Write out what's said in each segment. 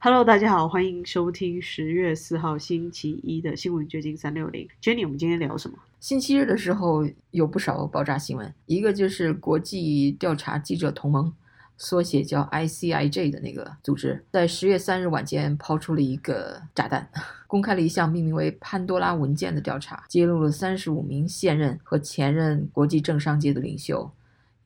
Hello，大家好，欢迎收听十月四号星期一的新闻掘金三六零。Jenny，我们今天聊什么？星期日的时候有不少爆炸新闻，一个就是国际调查记者同盟，缩写叫 ICIJ 的那个组织，在十月三日晚间抛出了一个炸弹，公开了一项命名为“潘多拉文件”的调查，揭露了三十五名现任和前任国际政商界的领袖。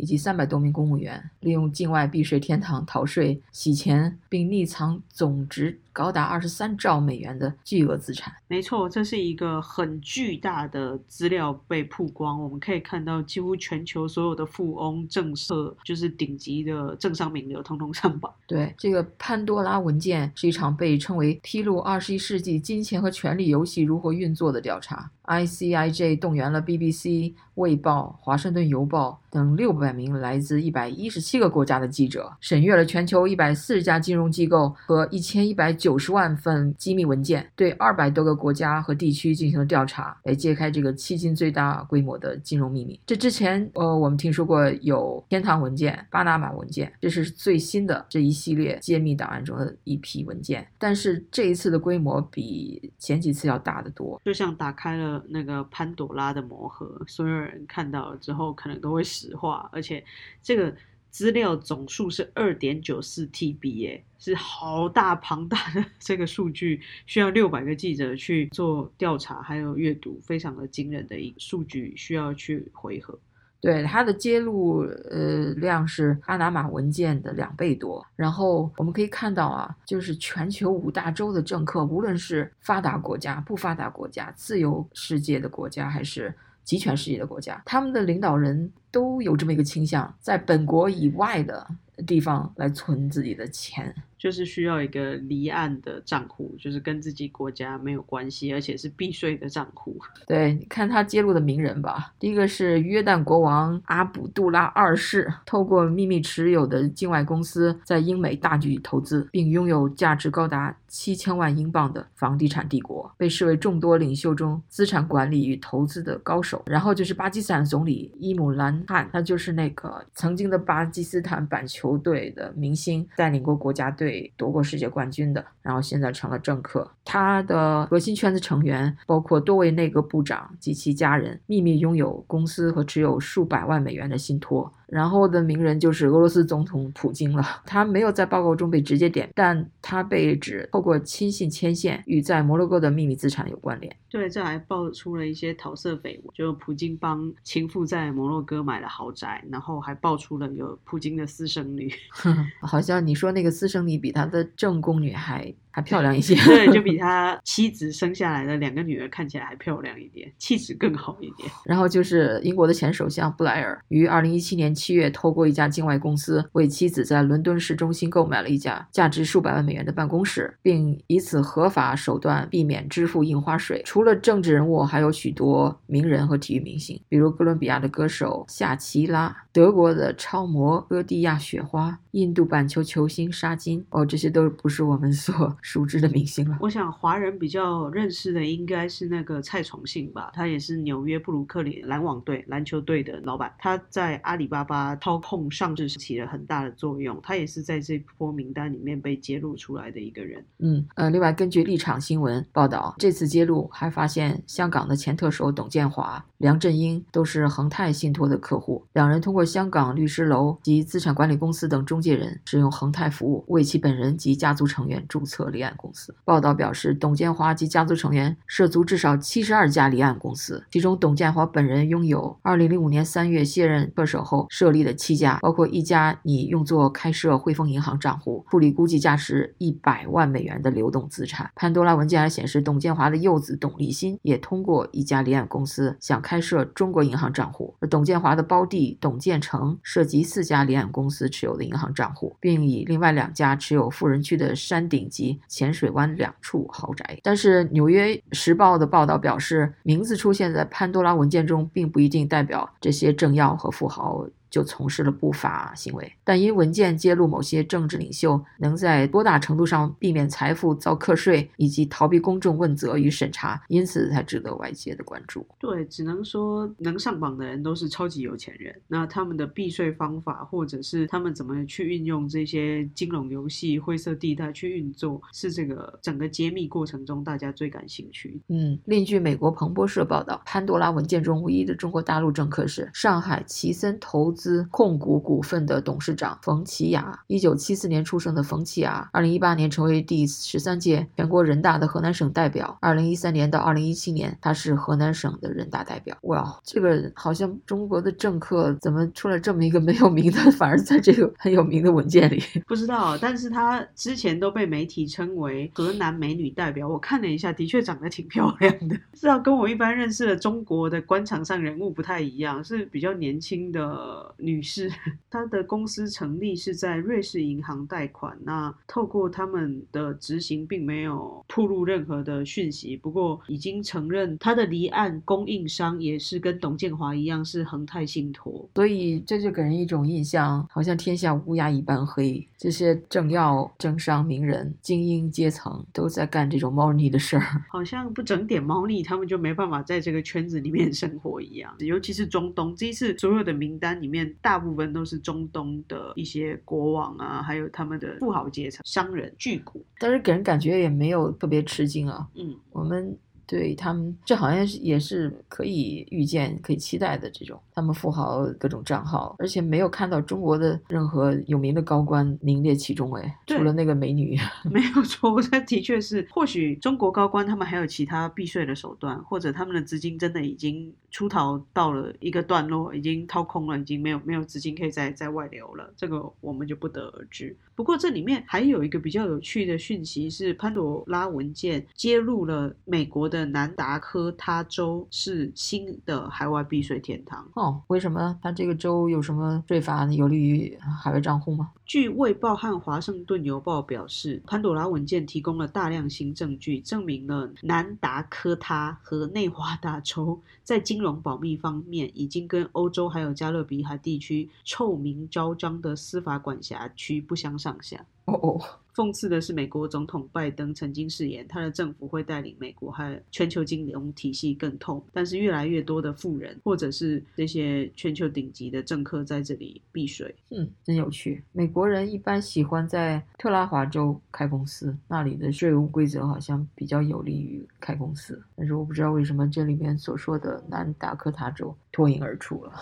以及三百多名公务员利用境外避税天堂逃税、洗钱，并匿藏总值高达二十三兆美元的巨额资产。没错，这是一个很巨大的资料被曝光。我们可以看到，几乎全球所有的富翁、政策，就是顶级的政商名流，通通上榜。对，这个潘多拉文件是一场被称为披露二十一世纪金钱和权力游戏如何运作的调查。ICIJ 动员了 BBC、卫报、华盛顿邮报等六百名来自一百一十七个国家的记者，审阅了全球一百四十家金融机构和一千一百九十万份机密文件，对二百多个国家和地区进行了调查，来揭开这个迄今最大规模的金融秘密。这之前，呃，我们听说过有天堂文件、巴拿马文件，这是最新的这一系列揭秘档案中的一批文件。但是这一次的规模比前几次要大得多，就像打开了。那个潘朵拉的魔盒，所有人看到了之后，可能都会石化。而且这个资料总数是二点九四 TB，哎，是好大庞大的这个数据，需要六百个记者去做调查，还有阅读，非常的惊人的一数据需要去回合。对它的揭露，呃，量是巴拿马文件的两倍多。然后我们可以看到啊，就是全球五大洲的政客，无论是发达国家、不发达国家、自由世界的国家，还是集权世界的国家，他们的领导人都有这么一个倾向，在本国以外的地方来存自己的钱。就是需要一个离岸的账户，就是跟自己国家没有关系，而且是避税的账户。对，你看他揭露的名人吧。第一个是约旦国王阿卜杜拉二世，透过秘密持有的境外公司在英美大举投资，并拥有价值高达七千万英镑的房地产帝国，被视为众多领袖中资产管理与投资的高手。然后就是巴基斯坦总理伊姆兰汗，他就是那个曾经的巴基斯坦板球队的明星，带领过国家队。夺过世界冠军的，然后现在成了政客。他的核心圈子成员包括多位内阁部长及其家人，秘密拥有公司和持有数百万美元的信托。然后的名人就是俄罗斯总统普京了。他没有在报告中被直接点，但他被指透过亲信牵线与在摩洛哥的秘密资产有关联。对，这还爆出了一些桃色绯闻，就普京帮情妇在摩洛哥买了豪宅，然后还爆出了有普京的私生女。好像你说那个私生女比他的正宫女还。还漂亮一些，对，就 比他妻子生下来的两个女儿看起来还漂亮一点，气质更好一点。然后就是英国的前首相布莱尔，于二零一七年七月透过一家境外公司为妻子在伦敦市中心购买了一家价值数百万美元的办公室，并以此合法手段避免支付印花税。除了政治人物，还有许多名人和体育明星，比如哥伦比亚的歌手夏奇拉、德国的超模厄蒂亚雪花、印度板球球星沙金。哦，这些都不是我们所。熟知的明星了，我想华人比较认识的应该是那个蔡崇信吧，他也是纽约布鲁克林篮网队篮球队的老板，他在阿里巴巴操控上市起了很大的作用，他也是在这波名单里面被揭露出来的一个人。嗯呃，另外根据立场新闻报道，这次揭露还发现香港的前特首董建华、梁振英都是恒泰信托的客户，两人通过香港律师楼及资产管理公司等中介人使用恒泰服务，为其本人及家族成员注册。离岸公司报道表示，董建华及家族成员涉足至少七十二家离岸公司，其中董建华本人拥有二零零五年三月卸任特首后设立的七家，包括一家拟用作开设汇丰银行账户、处理估计价值一百万美元的流动资产。潘多拉文件还显示，董建华的幼子董立新也通过一家离岸公司想开设中国银行账户，而董建华的胞弟董建成涉及四家离岸公司持有的银行账户，并以另外两家持有富人区的山顶级。浅水湾两处豪宅，但是《纽约时报》的报道表示，名字出现在潘多拉文件中，并不一定代表这些政要和富豪就从事了不法行为。但因文件揭露某些政治领袖能在多大程度上避免财富遭课税，以及逃避公众问责与审查，因此才值得外界的关注。对，只能说能上榜的人都是超级有钱人。那他们的避税方法，或者是他们怎么去运用这些金融游戏灰色地带去运作，是这个整个揭秘过程中大家最感兴趣。嗯，另据美国彭博社报道，潘多拉文件中唯一的中国大陆政客是上海奇森投资控股股份的董事长冯奇雅。一九七四年出生的冯奇雅，二零一八年成为第十三届全国人大的河南省代表。二零一三年到二零一七年，他是河南省的人大代表。哇，这个好像中国的政客怎么出来这么一个没有名的，反而在这个很有名的文件里？不知道，但是他之前都被媒体称为河南美女代表。我看了一下，的确长得挺漂亮的，是要跟我一般认识的中国的官场上人物不太一样，是比较年轻的女士。她的公司成立是在瑞士银行贷款，那透过他们的执行，并没有透露任何的讯息。不过已经承认他的离岸供应商也是跟董建华一样是恒泰信托，所以这就给人一种印象，好像天下乌鸦一般黑。这些政要、政商名人、精英阶层都在干这种猫腻的事儿，好像不整点猫腻，他们就没办法在这个圈子里面生活一样。尤其是中东，这一次所有的名单里面，大部分都是中东的一些国王啊，还有他们的富豪阶层、商人、巨贾，但是给人感觉也没有特别吃惊啊。嗯，我们。对他们，这好像是也是可以预见、可以期待的这种。他们富豪各种账号，而且没有看到中国的任何有名的高官名列其中。哎，除了那个美女，没有错。这的确是，或许中国高官他们还有其他避税的手段，或者他们的资金真的已经出逃到了一个段落，已经掏空了，已经没有没有资金可以再再外流了。这个我们就不得而知。不过这里面还有一个比较有趣的讯息是，潘多拉文件揭露了美国的南达科他州是新的海外避税天堂。哦，为什么？它这个州有什么税法有利于海外账户吗？据《卫报》和《华盛顿邮报》表示，潘朵拉文件提供了大量新证据，证明了南达科他和内华达州在金融保密方面已经跟欧洲还有加勒比海地区臭名昭彰的司法管辖区不相上下。哦哦。讽刺的是，美国总统拜登曾经誓言，他的政府会带领美国和全球金融体系更痛。但是，越来越多的富人或者是这些全球顶级的政客在这里避税。嗯，真有趣。美国人一般喜欢在特拉华州开公司，那里的税务规则好像比较有利于开公司。但是，我不知道为什么这里面所说的南达科他州脱颖而出了。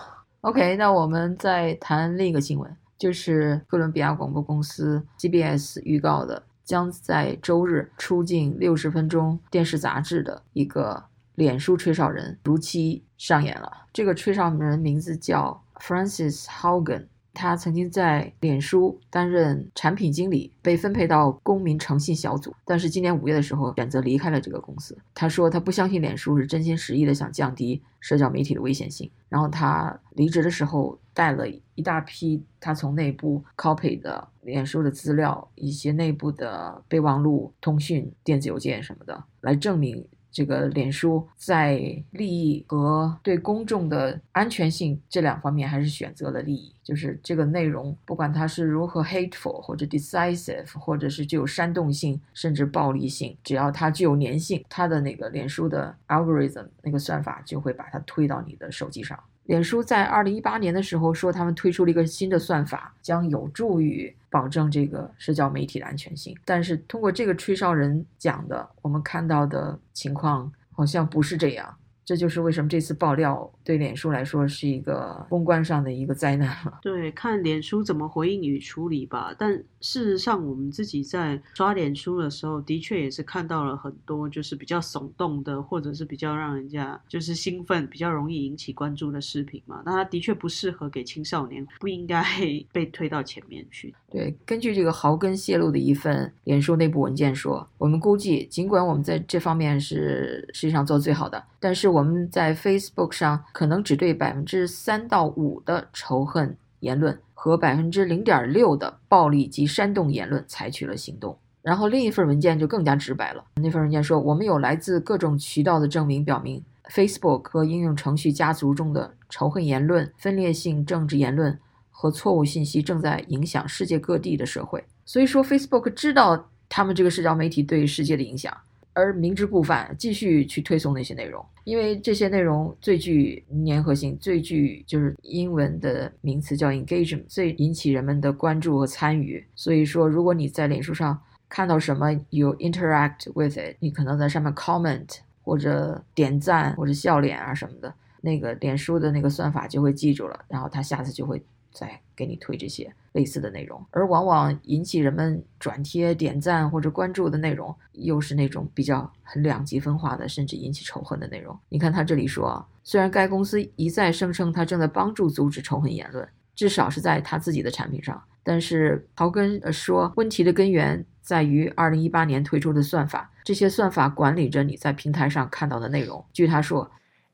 OK，那我们再谈另一个新闻。就是哥伦比亚广播公司 CBS 预告的，将在周日出镜六十分钟电视杂志的一个脸书吹哨人如期上演了。这个吹哨人名字叫 Francis Hogen。他曾经在脸书担任产品经理，被分配到公民诚信小组，但是今年五月的时候选择离开了这个公司。他说他不相信脸书是真心实意的想降低社交媒体的危险性。然后他离职的时候带了一大批他从内部 copy 的脸书的资料，一些内部的备忘录、通讯、电子邮件什么的，来证明。这个脸书在利益和对公众的安全性这两方面，还是选择了利益。就是这个内容，不管它是如何 hateful 或者 decisive，或者是具有煽动性，甚至暴力性，只要它具有粘性，它的那个脸书的 algorithm 那个算法就会把它推到你的手机上。脸书在二零一八年的时候说，他们推出了一个新的算法，将有助于保证这个社交媒体的安全性。但是通过这个吹哨人讲的，我们看到的情况好像不是这样。这就是为什么这次爆料对脸书来说是一个公关上的一个灾难了。对，看脸书怎么回应与处理吧。但事实上，我们自己在刷脸书的时候，的确也是看到了很多就是比较耸动的，或者是比较让人家就是兴奋、比较容易引起关注的视频嘛。那它的确不适合给青少年，不应该 被推到前面去。对，根据这个豪根泄露的一份脸书内部文件说，我们估计，尽管我们在这方面是实际上做最好的，但是我我们在 Facebook 上可能只对百分之三到五的仇恨言论和百分之零点六的暴力及煽动言论采取了行动。然后另一份文件就更加直白了，那份文件说，我们有来自各种渠道的证明表明 Facebook 和应用程序家族中的仇恨言论、分裂性政治言论和错误信息正在影响世界各地的社会。所以说，Facebook 知道他们这个社交媒体对世界的影响。而明知故犯，继续去推送那些内容，因为这些内容最具粘合性，最具就是英文的名词叫 engagement，最引起人们的关注和参与。所以说，如果你在脸书上看到什么有 interact with it，你可能在上面 comment 或者点赞或者笑脸啊什么的，那个脸书的那个算法就会记住了，然后他下次就会再给你推这些。类似的内容，而往往引起人们转贴、点赞或者关注的内容，又是那种比较很两极分化的，甚至引起仇恨的内容。你看他这里说，虽然该公司一再声称他正在帮助阻止仇恨言论，至少是在他自己的产品上，但是豪根说，问题的根源在于2018年推出的算法，这些算法管理着你在平台上看到的内容。据他说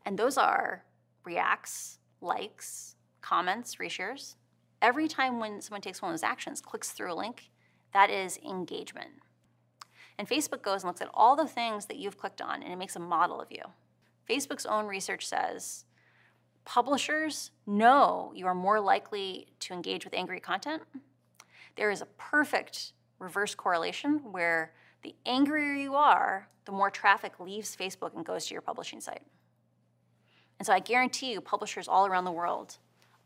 ，and those are reacts, likes, comments, reshares. every time when someone takes one of those actions, clicks through a link, that is engagement. And Facebook goes and looks at all the things that you've clicked on and it makes a model of you. Facebook's own research says publishers know you are more likely to engage with angry content. There is a perfect reverse correlation where the angrier you are, the more traffic leaves Facebook and goes to your publishing site. And so I guarantee you, publishers all around the world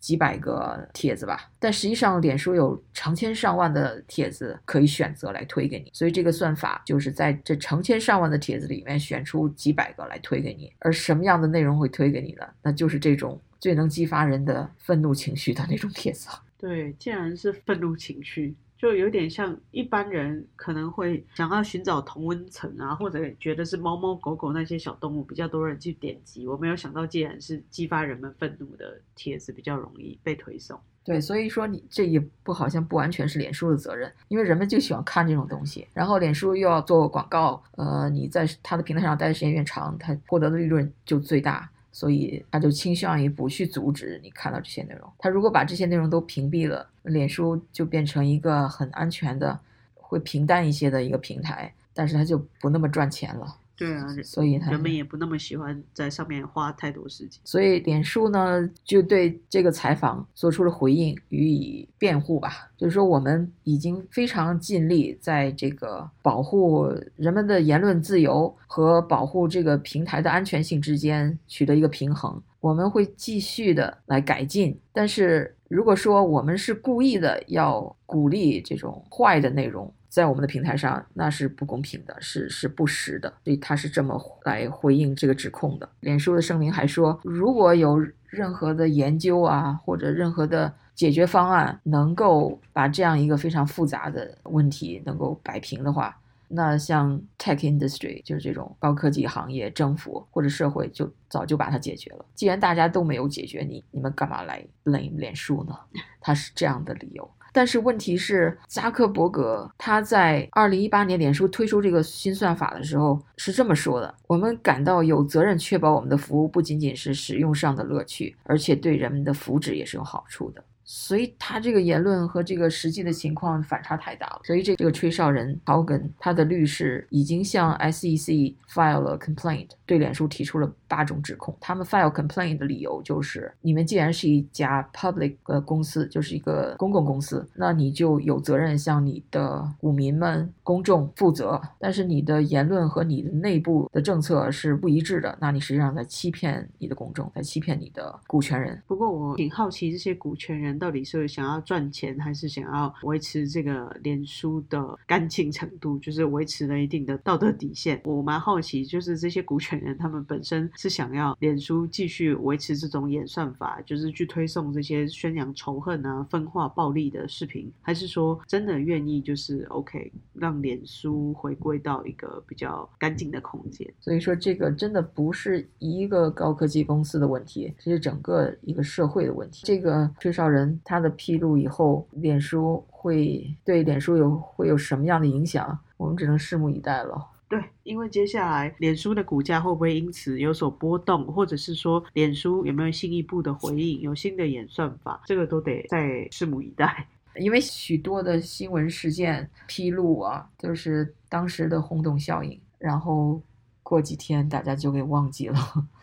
几百个帖子吧，但实际上脸书有成千上万的帖子可以选择来推给你，所以这个算法就是在这成千上万的帖子里面选出几百个来推给你。而什么样的内容会推给你呢？那就是这种最能激发人的愤怒情绪的那种帖子。对，既然是愤怒情绪。就有点像一般人可能会想要寻找同温层啊，或者觉得是猫猫狗狗那些小动物比较多人去点击。我没有想到，既然是激发人们愤怒的帖子比较容易被推送。对，所以说你这也不好像不完全是脸书的责任，因为人们就喜欢看这种东西，然后脸书又要做广告，呃，你在他的平台上待的时间越长，他获得的利润就最大。所以他就倾向于不去阻止你看到这些内容。他如果把这些内容都屏蔽了，脸书就变成一个很安全的、会平淡一些的一个平台，但是他就不那么赚钱了。对啊，所以人们也不那么喜欢在上面花太多时间。所以脸书呢，就对这个采访做出了回应，予以辩护吧。就是说，我们已经非常尽力在这个保护人们的言论自由和保护这个平台的安全性之间取得一个平衡。我们会继续的来改进，但是如果说我们是故意的要鼓励这种坏的内容。在我们的平台上，那是不公平的，是是不实的，所以他是这么来回应这个指控的。脸书的声明还说，如果有任何的研究啊，或者任何的解决方案，能够把这样一个非常复杂的问题能够摆平的话，那像 tech industry 就是这种高科技行业，政府或者社会就早就把它解决了。既然大家都没有解决，你你们干嘛来 blame 脸书呢？他是这样的理由。但是问题是，扎克伯格他在二零一八年脸书推出这个新算法的时候是这么说的：“我们感到有责任确保我们的服务不仅仅是使用上的乐趣，而且对人们的福祉也是有好处的。”所以他这个言论和这个实际的情况反差太大了。所以这这个吹哨人豪根他的律师已经向 SEC file 了 complaint，对脸书提出了八种指控。他们 file complaint 的理由就是：你们既然是一家 public 的公司，就是一个公共公司，那你就有责任向你的股民们、公众负责。但是你的言论和你的内部的政策是不一致的，那你实际上在欺骗你的公众，在欺骗你的股权人。不过我挺好奇这些股权人。到底是想要赚钱，还是想要维持这个脸书的干净程度？就是维持了一定的道德底线。我蛮好奇，就是这些股权他们本身是想要脸书继续维持这种演算法，就是去推送这些宣扬仇恨啊、分化、暴力的视频，还是说真的愿意就是 OK 让脸书回归到一个比较干净的空间？所以说，这个真的不是一个高科技公司的问题，这是整个一个社会的问题。这个吹哨人他的披露以后，脸书会对脸书有会有什么样的影响？我们只能拭目以待了。对，因为接下来脸书的股价会不会因此有所波动，或者是说脸书有没有进一步的回应，有新的演算法，这个都得再拭目以待。因为许多的新闻事件披露啊，就是当时的轰动效应，然后过几天大家就给忘记了。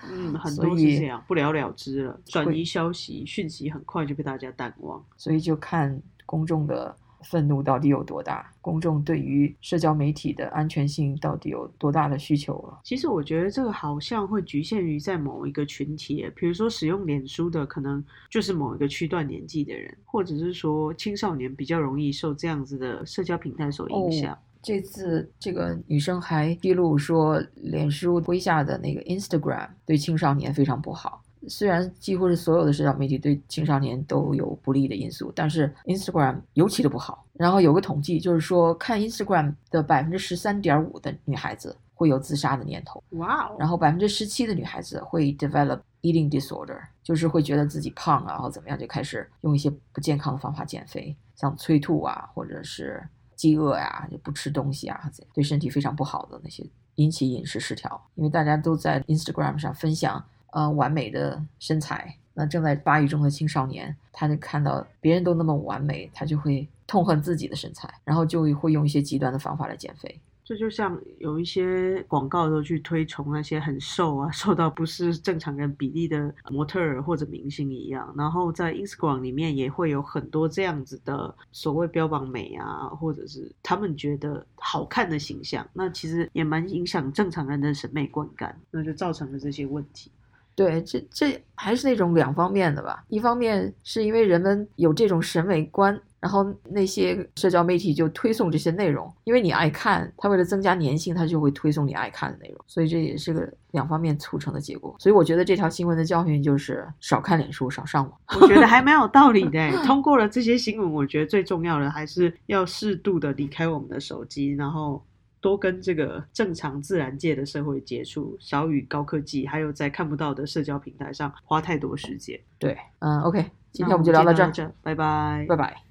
嗯，很多是这以样，不了了之了，转移消息、讯息很快就被大家淡忘。所以就看公众的愤怒到底有多大，公众对于社交媒体的安全性到底有多大的需求了。其实我觉得这个好像会局限于在某一个群体，比如说使用脸书的可能就是某一个区段年纪的人，或者是说青少年比较容易受这样子的社交平台所影响。这次这个女生还披露说，脸书麾下的那个 Instagram 对青少年非常不好。虽然几乎是所有的社交媒体对青少年都有不利的因素，但是 Instagram 尤其的不好。然后有个统计，就是说看 Instagram 的百分之十三点五的女孩子会有自杀的念头，哇哦！然后百分之十七的女孩子会 develop eating disorder，就是会觉得自己胖啊，然后怎么样，就开始用一些不健康的方法减肥，像催吐啊，或者是饥饿呀、就不吃东西啊，对身体非常不好的那些，引起饮食失调。因为大家都在 Instagram 上分享呃完美的身材，那正在发育中的青少年，他就看到别人都那么完美，他就会痛恨自己的身材，然后就会用一些极端的方法来减肥。这就像有一些广告都去推崇那些很瘦啊、瘦到不是正常人比例的模特儿或者明星一样，然后在 Instagram 里面也会有很多这样子的所谓标榜美啊，或者是他们觉得好看的形象，那其实也蛮影响正常人的审美观感，那就造成了这些问题。对，这这还是那种两方面的吧。一方面是因为人们有这种审美观，然后那些社交媒体就推送这些内容，因为你爱看，它为了增加粘性，它就会推送你爱看的内容，所以这也是个两方面促成的结果。所以我觉得这条新闻的教训就是少看脸书，少上网。我觉得还蛮有道理的。通过了这些新闻，我觉得最重要的还是要适度的离开我们的手机，然后多跟这个正常自然界的社会接触，少与高科技还有在看不到的社交平台上花太多时间。对，嗯，OK，今天我们就聊到这拜拜，拜拜。